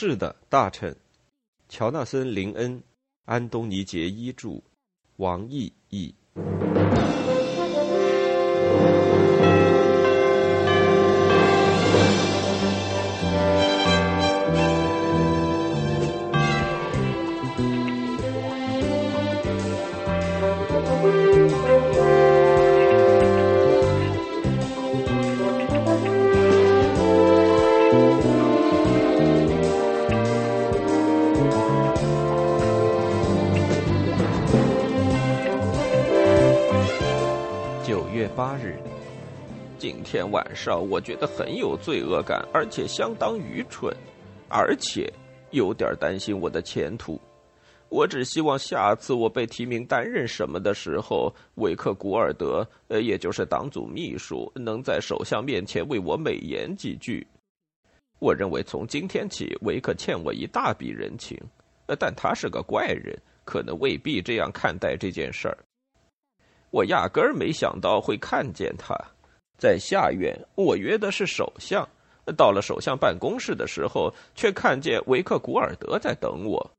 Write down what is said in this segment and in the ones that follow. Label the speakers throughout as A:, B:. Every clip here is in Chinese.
A: 是的，大臣。乔纳森·林恩、安东尼·杰伊著，王毅译。
B: 上我觉得很有罪恶感，而且相当愚蠢，而且有点担心我的前途。我只希望下次我被提名担任什么的时候，维克古尔德，呃，也就是党组秘书，能在首相面前为我美言几句。我认为从今天起，维克欠我一大笔人情，呃，但他是个怪人，可能未必这样看待这件事儿。我压根儿没想到会看见他，在下院，我约的是首相。到了首相办公室的时候，却看见维克古尔德在等我。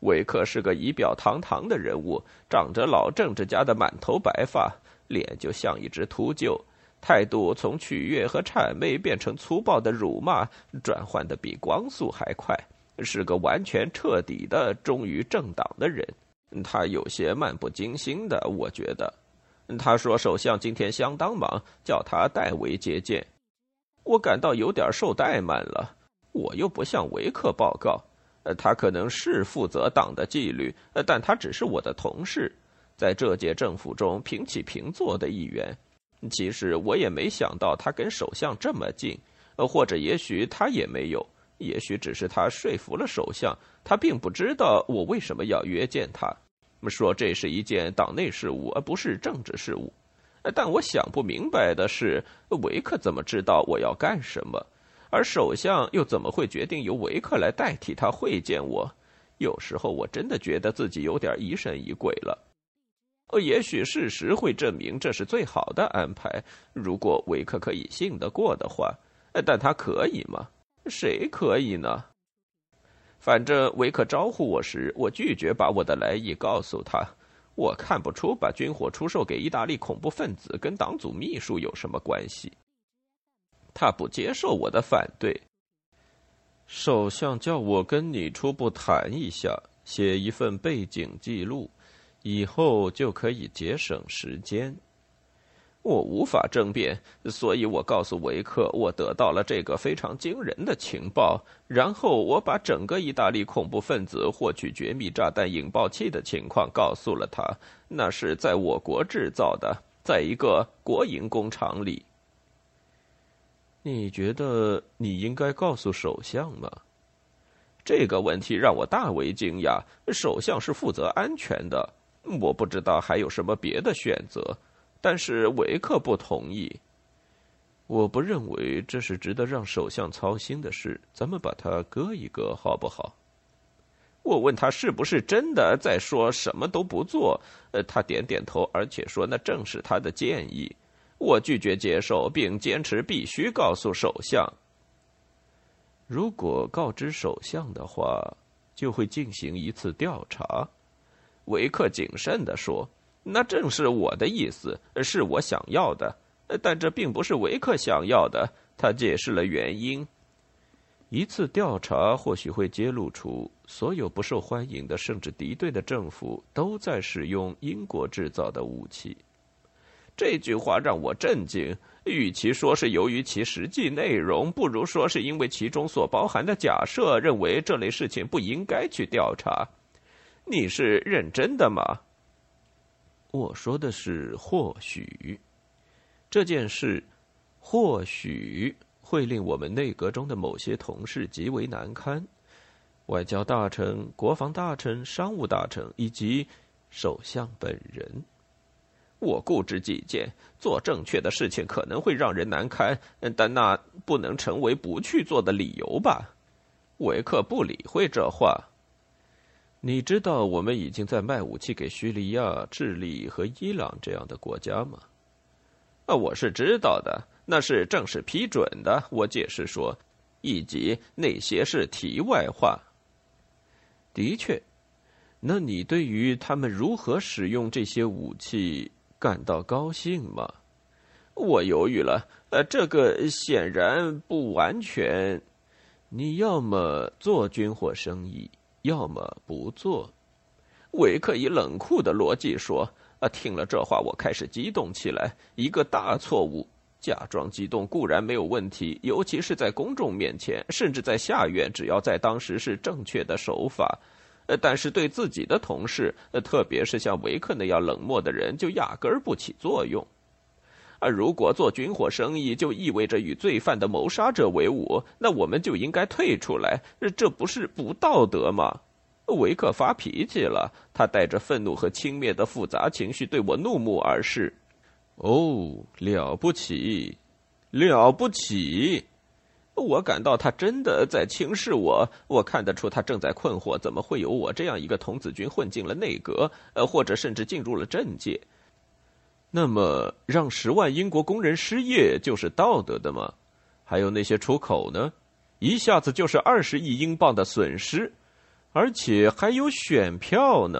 B: 维克是个仪表堂堂的人物，长着老政治家的满头白发，脸就像一只秃鹫，态度从取悦和谄媚变成粗暴的辱骂，转换的比光速还快，是个完全彻底的忠于政党的人。他有些漫不经心的，我觉得。他说首相今天相当忙，叫他代为接见。我感到有点受怠慢了。我又不向维克报告，他可能是负责党的纪律，但他只是我的同事，在这届政府中平起平坐的一员。其实我也没想到他跟首相这么近，或者也许他也没有。也许只是他说服了首相，他并不知道我为什么要约见他，说这是一件党内事务而不是政治事务。但我想不明白的是，维克怎么知道我要干什么，而首相又怎么会决定由维克来代替他会见我？有时候我真的觉得自己有点疑神疑鬼了。也许事实会证明这是最好的安排，如果维克可以信得过的话。但他可以吗？谁可以呢？反正维克招呼我时，我拒绝把我的来意告诉他。我看不出把军火出售给意大利恐怖分子跟党组秘书有什么关系。他不接受我的反对。首相叫我跟你初步谈一下，写一份背景记录，以后就可以节省时间。我无法争辩，所以我告诉维克，我得到了这个非常惊人的情报。然后我把整个意大利恐怖分子获取绝密炸弹引爆器的情况告诉了他。那是在我国制造的，在一个国营工厂里。你觉得你应该告诉首相吗？这个问题让我大为惊讶。首相是负责安全的，我不知道还有什么别的选择。但是维克不同意。我不认为这是值得让首相操心的事。咱们把它搁一搁，好不好？我问他是不是真的在说什么都不做。呃，他点点头，而且说那正是他的建议。我拒绝接受，并坚持必须告诉首相。如果告知首相的话，就会进行一次调查。维克谨慎地说。那正是我的意思，是我想要的，但这并不是维克想要的。他解释了原因。一次调查或许会揭露出所有不受欢迎的甚至敌对的政府都在使用英国制造的武器。这句话让我震惊。与其说是由于其实际内容，不如说是因为其中所包含的假设，认为这类事情不应该去调查。你是认真的吗？我说的是或许，这件事或许会令我们内阁中的某些同事极为难堪，外交大臣、国防大臣、商务大臣以及首相本人。我固执己见，做正确的事情可能会让人难堪，但那不能成为不去做的理由吧？维克不理会这话。你知道我们已经在卖武器给叙利亚、智利和伊朗这样的国家吗？啊，我是知道的，那是正式批准的。我解释说，以及那些是题外话。
A: 的确，那你对于他们如何使用这些武器感到高兴吗？
B: 我犹豫了。呃，这个显然不完全。
A: 你要么做军火生意，要么不做。
B: 维克以冷酷的逻辑说：“啊，听了这话，我开始激动起来。一个大错误。假装激动固然没有问题，尤其是在公众面前，甚至在下院，只要在当时是正确的手法。呃，但是对自己的同事，呃，特别是像维克那样冷漠的人，就压根儿不起作用。而如果做军火生意就意味着与罪犯的谋杀者为伍，那我们就应该退出来。这不是不道德吗？”维克发脾气了，他带着愤怒和轻蔑的复杂情绪对我怒目而视。
A: 哦，了不起，了不起！
B: 我感到他真的在轻视我。我看得出他正在困惑：怎么会有我这样一个童子军混进了内阁，呃，或者甚至进入了政界？
A: 那么，让十万英国工人失业就是道德的吗？还有那些出口呢？一下子就是二十亿英镑的损失。而且还有选票呢，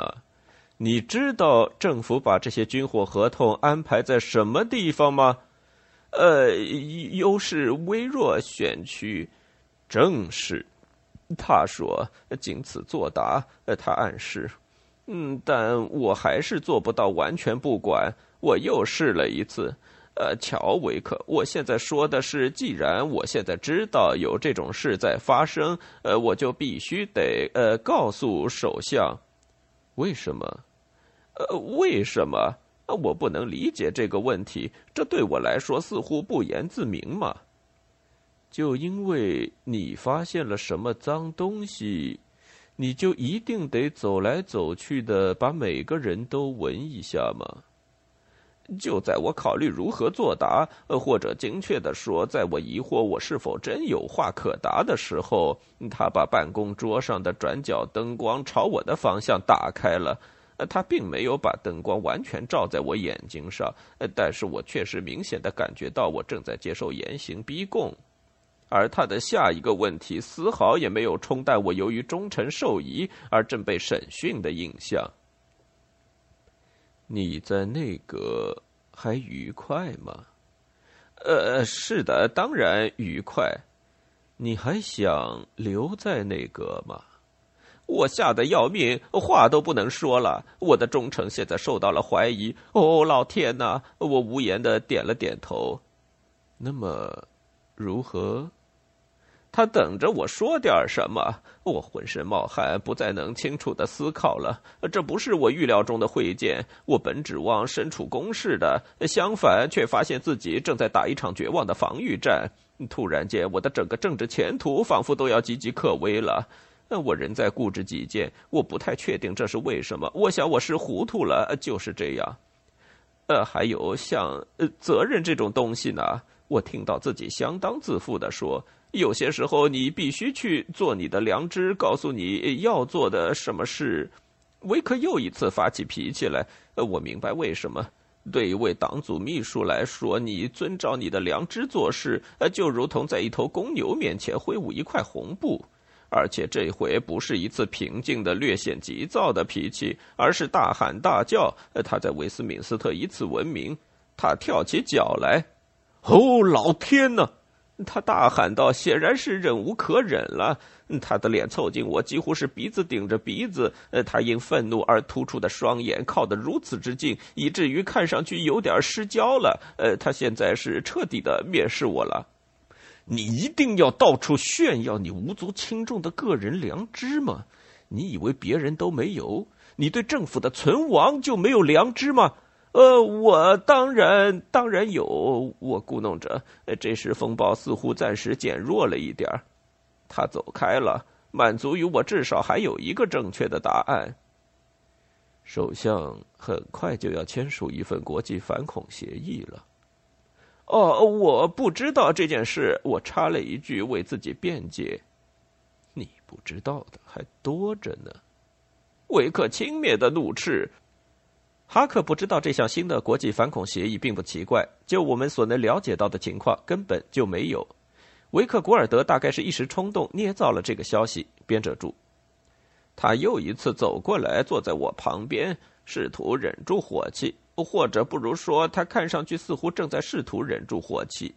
A: 你知道政府把这些军火合同安排在什么地方吗？
B: 呃，优势微弱选区，
A: 正是。
B: 他说，仅此作答。他暗示，嗯，但我还是做不到完全不管。我又试了一次。呃，乔维克，我现在说的是，既然我现在知道有这种事在发生，呃，我就必须得呃告诉首相，
A: 为什么？
B: 呃，为什么？我不能理解这个问题，这对我来说似乎不言自明嘛。
A: 就因为你发现了什么脏东西，你就一定得走来走去的把每个人都闻一下吗？
B: 就在我考虑如何作答，呃，或者精确的说，在我疑惑我是否真有话可答的时候，他把办公桌上的转角灯光朝我的方向打开了。呃，他并没有把灯光完全照在我眼睛上，呃，但是我确实明显的感觉到我正在接受严刑逼供。而他的下一个问题丝毫也没有冲淡我由于忠诚受疑而正被审讯的印象。
A: 你在内阁还愉快吗？
B: 呃，是的，当然愉快。
A: 你还想留在内阁吗？
B: 我吓得要命，话都不能说了。我的忠诚现在受到了怀疑。哦，老天哪！我无言的点了点头。
A: 那么，如何？
B: 他等着我说点什么，我浑身冒汗，不再能清楚的思考了。这不是我预料中的会见，我本指望身处攻势的，相反，却发现自己正在打一场绝望的防御战。突然间，我的整个政治前途仿佛都要岌岌可危了。我仍在固执己见，我不太确定这是为什么。我想我是糊涂了，就是这样。呃，还有像呃责任这种东西呢，我听到自己相当自负的说。有些时候，你必须去做你的良知告诉你要做的什么事。维克又一次发起脾气来。我明白为什么。对一位党组秘书来说，你遵照你的良知做事，就如同在一头公牛面前挥舞一块红布。而且这回不是一次平静的、略显急躁的脾气，而是大喊大叫。他在威斯敏斯特以此闻名。他跳起脚来。哦，老天呐！他大喊道：“显然是忍无可忍了。他的脸凑近我，几乎是鼻子顶着鼻子。呃，他因愤怒而突出的双眼靠得如此之近，以至于看上去有点失焦了。呃，他现在是彻底的蔑视我了。你一定要到处炫耀你无足轻重的个人良知吗？你以为别人都没有？你对政府的存亡就没有良知吗？”呃，我当然当然有。我咕哝着，这时风暴似乎暂时减弱了一点他走开了，满足于我至少还有一个正确的答案。
A: 首相很快就要签署一份国际反恐协议了。
B: 哦，我不知道这件事。我插了一句，为自己辩解。
A: 你不知道的还多着呢。
B: 维克轻蔑的怒斥。
C: 哈克不知道这项新的国际反恐协议并不奇怪，就我们所能了解到的情况，根本就没有。维克古尔德大概是一时冲动捏造了这个消息。编者注：
B: 他又一次走过来，坐在我旁边，试图忍住火气，或者不如说，他看上去似乎正在试图忍住火气。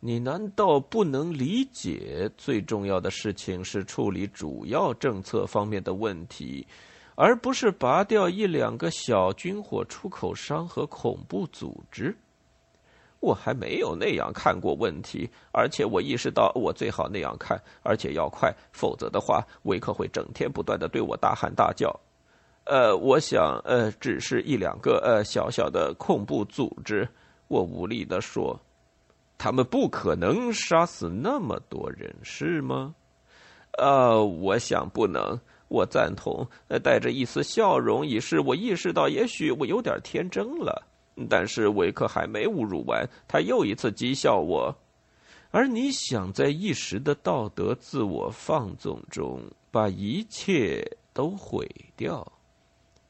A: 你难道不能理解，最重要的事情是处理主要政策方面的问题，而不是拔掉一两个小军火出口商和恐怖组织？
B: 我还没有那样看过问题，而且我意识到我最好那样看，而且要快，否则的话，维克会整天不断的对我大喊大叫。呃，我想，呃，只是一两个呃小小的恐怖组织。我无力的说。
A: 他们不可能杀死那么多人，是吗？
B: 呃，我想不能。我赞同，带着一丝笑容，以示我意识到，也许我有点天真了。但是维克还没侮辱完，他又一次讥笑我。
A: 而你想在一时的道德自我放纵中把一切都毁掉？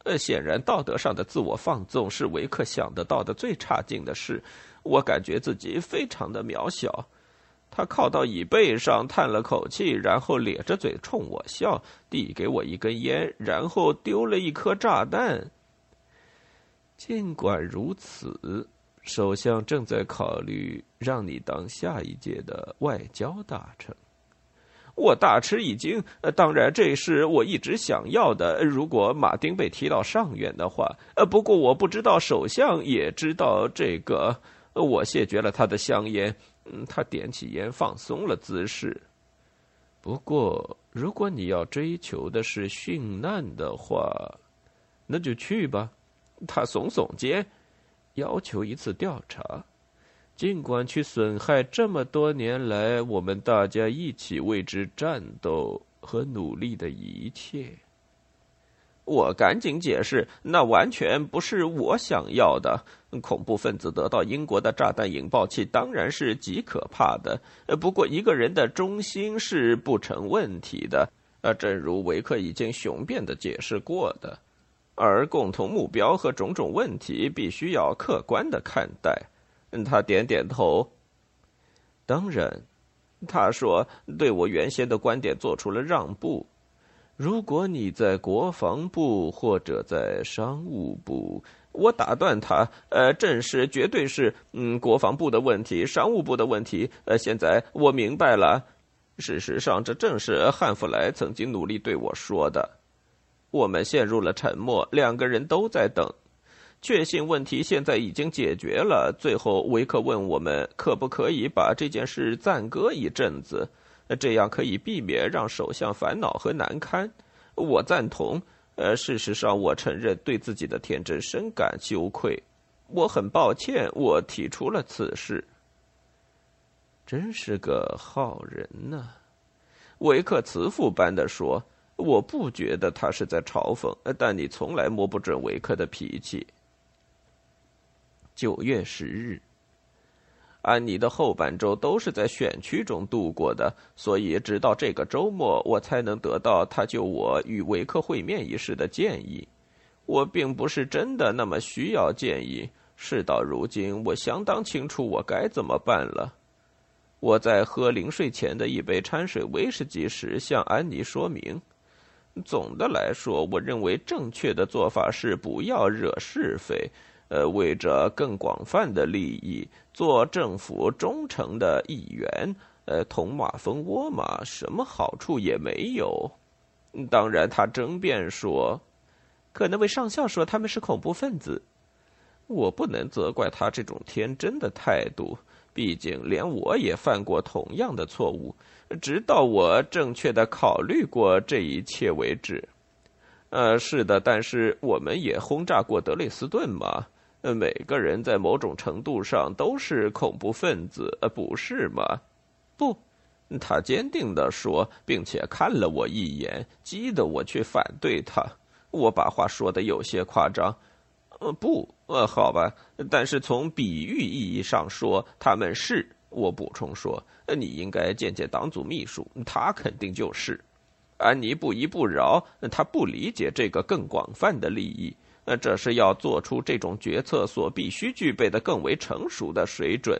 B: 呃，显然道德上的自我放纵是维克想得到的最差劲的事。我感觉自己非常的渺小。他靠到椅背上，叹了口气，然后咧着嘴冲我笑，递给我一根烟，然后丢了一颗炸弹。
A: 尽管如此，首相正在考虑让你当下一届的外交大臣。
B: 我大吃一惊。呃，当然，这是我一直想要的。如果马丁被提到上院的话，呃，不过我不知道首相也知道这个。我谢绝了他的香烟。嗯，他点起烟，放松了姿势。
A: 不过，如果你要追求的是殉难的话，那就去吧。
B: 他耸耸肩，
A: 要求一次调查。尽管去损害这么多年来我们大家一起为之战斗和努力的一切，
B: 我赶紧解释，那完全不是我想要的。恐怖分子得到英国的炸弹引爆器当然是极可怕的，不过一个人的忠心是不成问题的。呃，正如维克已经雄辩的解释过的，而共同目标和种种问题必须要客观的看待。他点点头。当然，他说对我原先的观点做出了让步。
A: 如果你在国防部或者在商务部，
B: 我打断他。呃，正是，绝对是，嗯，国防部的问题，商务部的问题。呃，现在我明白了。事实上，这正是汉弗莱曾经努力对我说的。我们陷入了沉默，两个人都在等。确信问题现在已经解决了。最后，维克问我们可不可以把这件事暂搁一阵子，这样可以避免让首相烦恼和难堪。我赞同。呃，事实上，我承认对自己的天真深感羞愧。我很抱歉，我提出了此事。
A: 真是个好人呐，
B: 维克慈父般的说。我不觉得他是在嘲讽，但你从来摸不准维克的脾气。九月十日，安妮的后半周都是在选区中度过的，所以直到这个周末，我才能得到他就我与维克会面一事的建议。我并不是真的那么需要建议。事到如今，我相当清楚我该怎么办了。我在喝临睡前的一杯掺水威士忌时，向安妮说明：总的来说，我认为正确的做法是不要惹是非。呃，为着更广泛的利益，做政府忠诚的一员，呃，捅马蜂窝嘛，什么好处也没有。当然，他争辩说，
C: 可那位上校说他们是恐怖分子。
B: 我不能责怪他这种天真的态度，毕竟连我也犯过同样的错误，直到我正确的考虑过这一切为止。呃，是的，但是我们也轰炸过德累斯顿嘛。每个人在某种程度上都是恐怖分子，呃，不是吗？
C: 不，
B: 他坚定地说，并且看了我一眼，激得我去反对他。我把话说的有些夸张。呃，不，呃，好吧，但是从比喻意义上说，他们是。我补充说，你应该见见党组秘书，他肯定就是。安妮不依不饶，他不理解这个更广泛的利益。呃，这是要做出这种决策所必须具备的更为成熟的水准。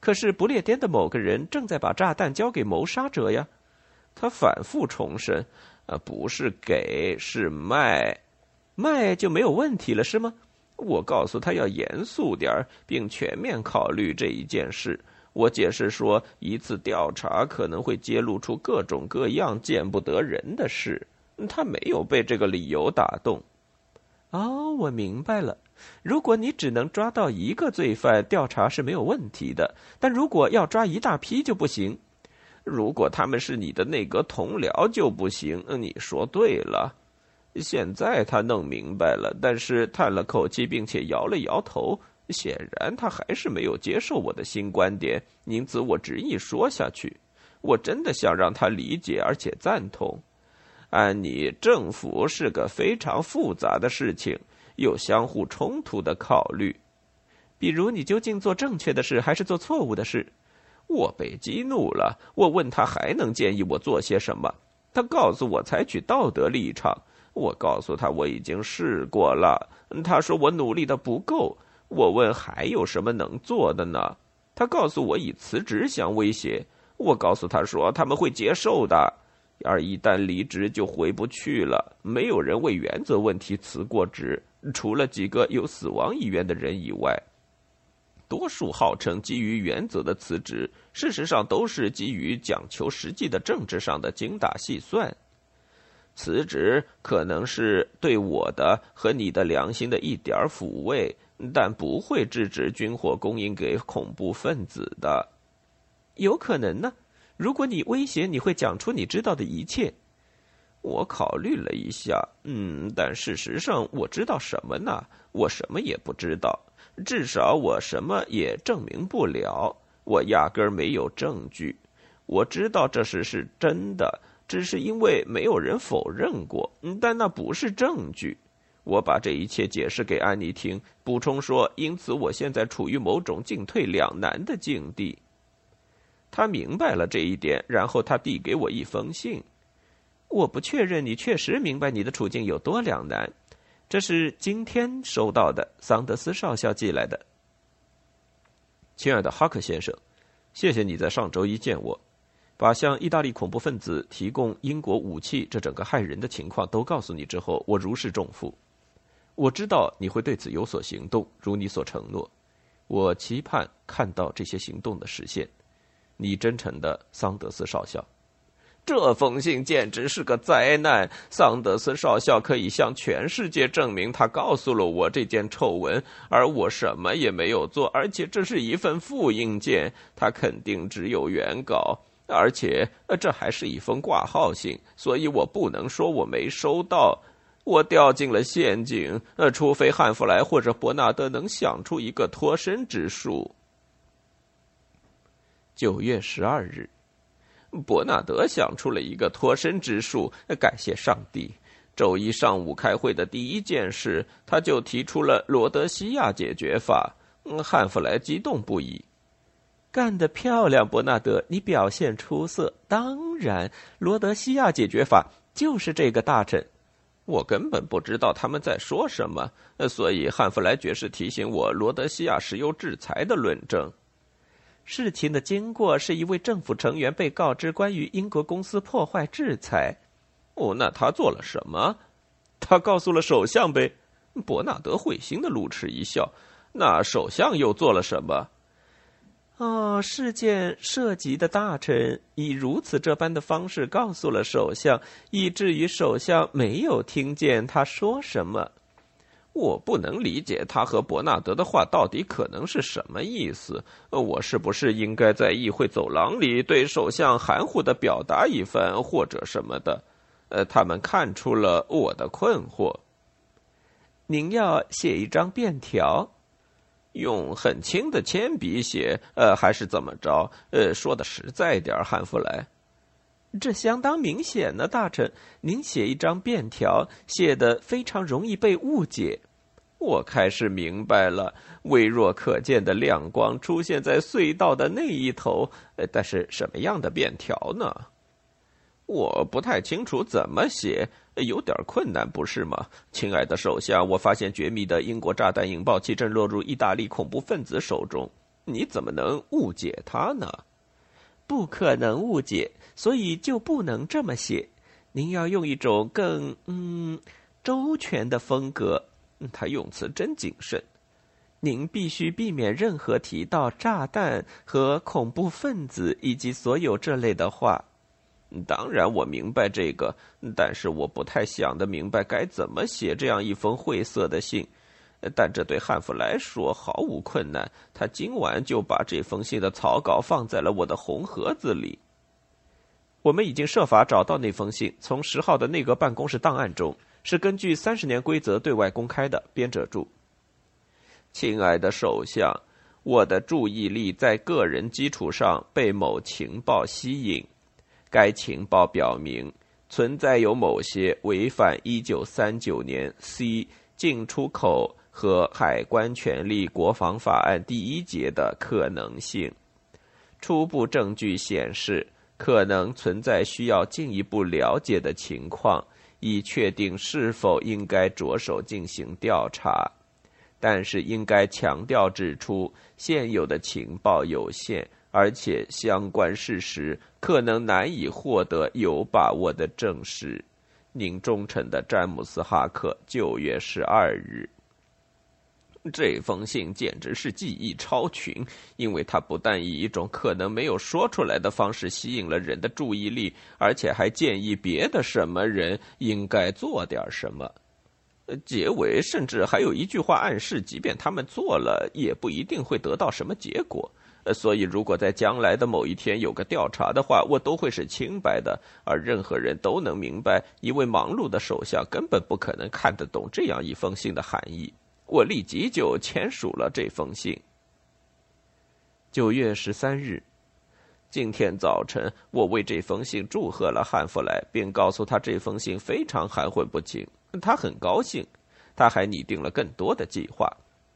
C: 可是不列颠的某个人正在把炸弹交给谋杀者呀。
B: 他反复重申：“呃，不是给，是卖，
C: 卖就没有问题了，是吗？”
B: 我告诉他要严肃点儿，并全面考虑这一件事。我解释说，一次调查可能会揭露出各种各样见不得人的事。他没有被这个理由打动。
C: 哦，我明白了。如果你只能抓到一个罪犯，调查是没有问题的；但如果要抓一大批就不行。
B: 如果他们是你的内阁同僚就不行。你说对了。现在他弄明白了，但是叹了口气，并且摇了摇头。显然，他还是没有接受我的新观点，因此我执意说下去。我真的想让他理解而且赞同。安妮，政府是个非常复杂的事情，有相互冲突的考虑。
C: 比如，你究竟做正确的事还是做错误的事？
B: 我被激怒了。我问他还能建议我做些什么，他告诉我采取道德立场。我告诉他我已经试过了。他说我努力的不够。我问还有什么能做的呢？他告诉我以辞职相威胁。我告诉他说他们会接受的，而一旦离职就回不去了。没有人为原则问题辞过职，除了几个有死亡意愿的人以外。多数号称基于原则的辞职，事实上都是基于讲求实际的政治上的精打细算。辞职可能是对我的和你的良心的一点抚慰。但不会制止军火供应给恐怖分子的，
C: 有可能呢。如果你威胁，你会讲出你知道的一切。
B: 我考虑了一下，嗯，但事实上我知道什么呢？我什么也不知道，至少我什么也证明不了。我压根儿没有证据。我知道这事是真的，只是因为没有人否认过，但那不是证据。我把这一切解释给安妮听，补充说：“因此，我现在处于某种进退两难的境地。”他明白了这一点，然后他递给我一封信。
C: 我不确认你确实明白你的处境有多两难。这是今天收到的，桑德斯少校寄来的。
A: 亲爱的哈克先生，谢谢你在上周一见我，把向意大利恐怖分子提供英国武器这整个害人的情况都告诉你之后，我如释重负。我知道你会对此有所行动，如你所承诺。我期盼看到这些行动的实现。你真诚的桑德斯少校。
B: 这封信简直是个灾难。桑德斯少校可以向全世界证明，他告诉了我这件丑闻，而我什么也没有做。而且这是一份复印件，他肯定只有原稿，而且这还是一封挂号信，所以我不能说我没收到。我掉进了陷阱，呃，除非汉弗莱或者伯纳德能想出一个脱身之术。
A: 九月十二日，
B: 伯纳德想出了一个脱身之术，感谢上帝。周一上午开会的第一件事，他就提出了罗德西亚解决法。汉弗莱激动不已，
C: 干得漂亮，伯纳德，你表现出色。当然，罗德西亚解决法就是这个大臣。
B: 我根本不知道他们在说什么，所以汉弗莱爵士提醒我罗德西亚石油制裁的论证。
C: 事情的经过是一位政府成员被告知关于英国公司破坏制裁。
B: 哦，那他做了什么？
C: 他告诉了首相呗。
B: 伯纳德会心的露齿一笑。那首相又做了什么？
C: 哦，事件涉及的大臣以如此这般的方式告诉了首相，以至于首相没有听见他说什么。
B: 我不能理解他和伯纳德的话到底可能是什么意思。我是不是应该在议会走廊里对首相含糊的表达一番，或者什么的？呃，他们看出了我的困惑。
C: 您要写一张便条。
B: 用很轻的铅笔写，呃，还是怎么着？呃，说的实在点汉弗莱，
C: 这相当明显呢，大臣。您写一张便条，写的非常容易被误解。
B: 我开始明白了，微弱可见的亮光出现在隧道的那一头。但是什么样的便条呢？我不太清楚怎么写。有点困难，不是吗，亲爱的首相？我发现绝密的英国炸弹引爆器正落入意大利恐怖分子手中。你怎么能误解他呢？
C: 不可能误解，所以就不能这么写。您要用一种更嗯周全的风格。
B: 他用词真谨慎。
C: 您必须避免任何提到炸弹和恐怖分子以及所有这类的话。
B: 当然，我明白这个，但是我不太想得明白该怎么写这样一封晦涩的信。但这对汉弗来说毫无困难，他今晚就把这封信的草稿放在了我的红盒子里。
A: 我们已经设法找到那封信，从十号的内阁办公室档案中，是根据三十年规则对外公开的。编者注：
B: 亲爱的首相，我的注意力在个人基础上被某情报吸引。该情报表明，存在有某些违反一九三九年 C 进出口和海关权利国防法案第一节的可能性。初步证据显示，可能存在需要进一步了解的情况，以确定是否应该着手进行调查。但是，应该强调指出，现有的情报有限。而且相关事实可能难以获得有把握的证实。您忠诚的詹姆斯·哈克，九月十二日。这封信简直是技艺超群，因为它不但以一种可能没有说出来的方式吸引了人的注意力，而且还建议别的什么人应该做点什么。结尾甚至还有一句话暗示，即便他们做了，也不一定会得到什么结果。所以，如果在将来的某一天有个调查的话，我都会是清白的，而任何人都能明白，一位忙碌的首相根本不可能看得懂这样一封信的含义。我立即就签署了这封信。
A: 九月十三日，
B: 今天早晨，我为这封信祝贺了汉弗莱，并告诉他这封信非常含混不清。他很高兴，他还拟定了更多的计划。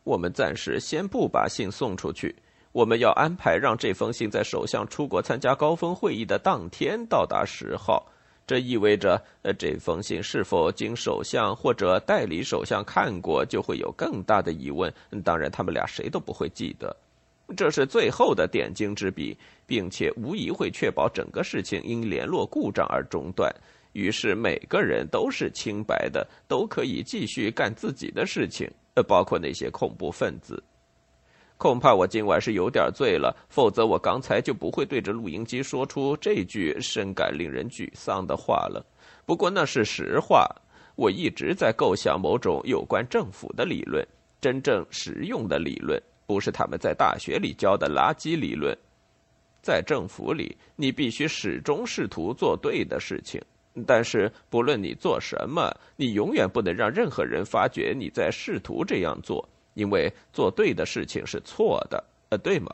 B: 我们暂时先不把信送出去。我们要安排让这封信在首相出国参加高峰会议的当天到达十号。这意味着，呃，这封信是否经首相或者代理首相看过，就会有更大的疑问。当然，他们俩谁都不会记得。这是最后的点睛之笔，并且无疑会确保整个事情因联络故障而中断。于是，每个人都是清白的，都可以继续干自己的事情，呃，包括那些恐怖分子。恐怕我今晚是有点醉了，否则我刚才就不会对着录音机说出这句深感令人沮丧的话了。不过那是实话，我一直在构想某种有关政府的理论，真正实用的理论，不是他们在大学里教的垃圾理论。在政府里，你必须始终试图做对的事情，但是不论你做什么，你永远不能让任何人发觉你在试图这样做。因为做对的事情是错的，呃，对吗？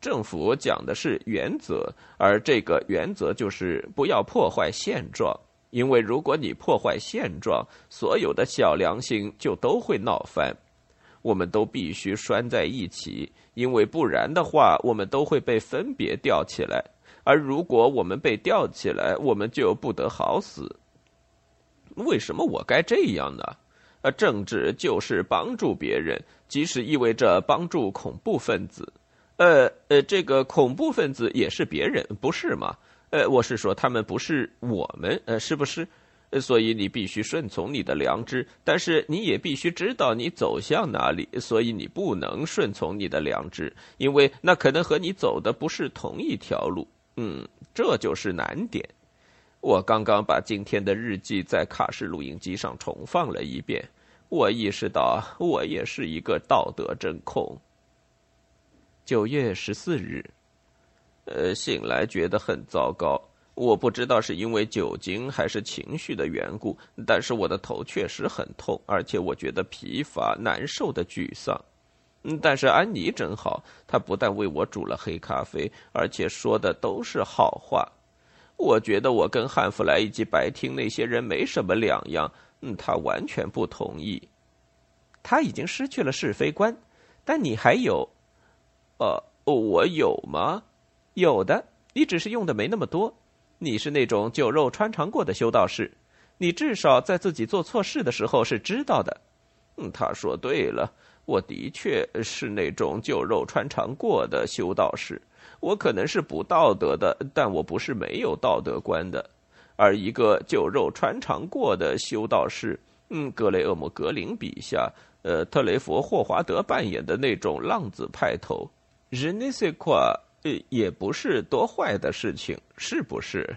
B: 政府讲的是原则，而这个原则就是不要破坏现状。因为如果你破坏现状，所有的小良心就都会闹翻。我们都必须拴在一起，因为不然的话，我们都会被分别吊起来。而如果我们被吊起来，我们就不得好死。为什么我该这样呢？呃，政治就是帮助别人，即使意味着帮助恐怖分子。呃呃，这个恐怖分子也是别人，不是吗？呃，我是说他们不是我们，呃，是不是？所以你必须顺从你的良知，但是你也必须知道你走向哪里。所以你不能顺从你的良知，因为那可能和你走的不是同一条路。嗯，这就是难点。我刚刚把今天的日记在卡式录音机上重放了一遍，我意识到我也是一个道德真空。
A: 九月十四日，
B: 呃，醒来觉得很糟糕，我不知道是因为酒精还是情绪的缘故，但是我的头确实很痛，而且我觉得疲乏、难受的沮丧。但是安妮真好，她不但为我煮了黑咖啡，而且说的都是好话。我觉得我跟汉弗莱以及白厅那些人没什么两样。嗯，他完全不同意。
C: 他已经失去了是非观，但你还有，
B: 呃，我有吗？
C: 有的，你只是用的没那么多。你是那种酒肉穿肠过的修道士，你至少在自己做错事的时候是知道的。
B: 嗯，他说对了，我的确是那种旧肉穿肠过的修道士。我可能是不道德的，但我不是没有道德观的。而一个酒肉穿肠过的修道士，嗯，格雷厄姆·格林笔下，呃，特雷弗·霍华德扮演的那种浪子派头，日内塞夸，呃，也不是多坏的事情，是不是？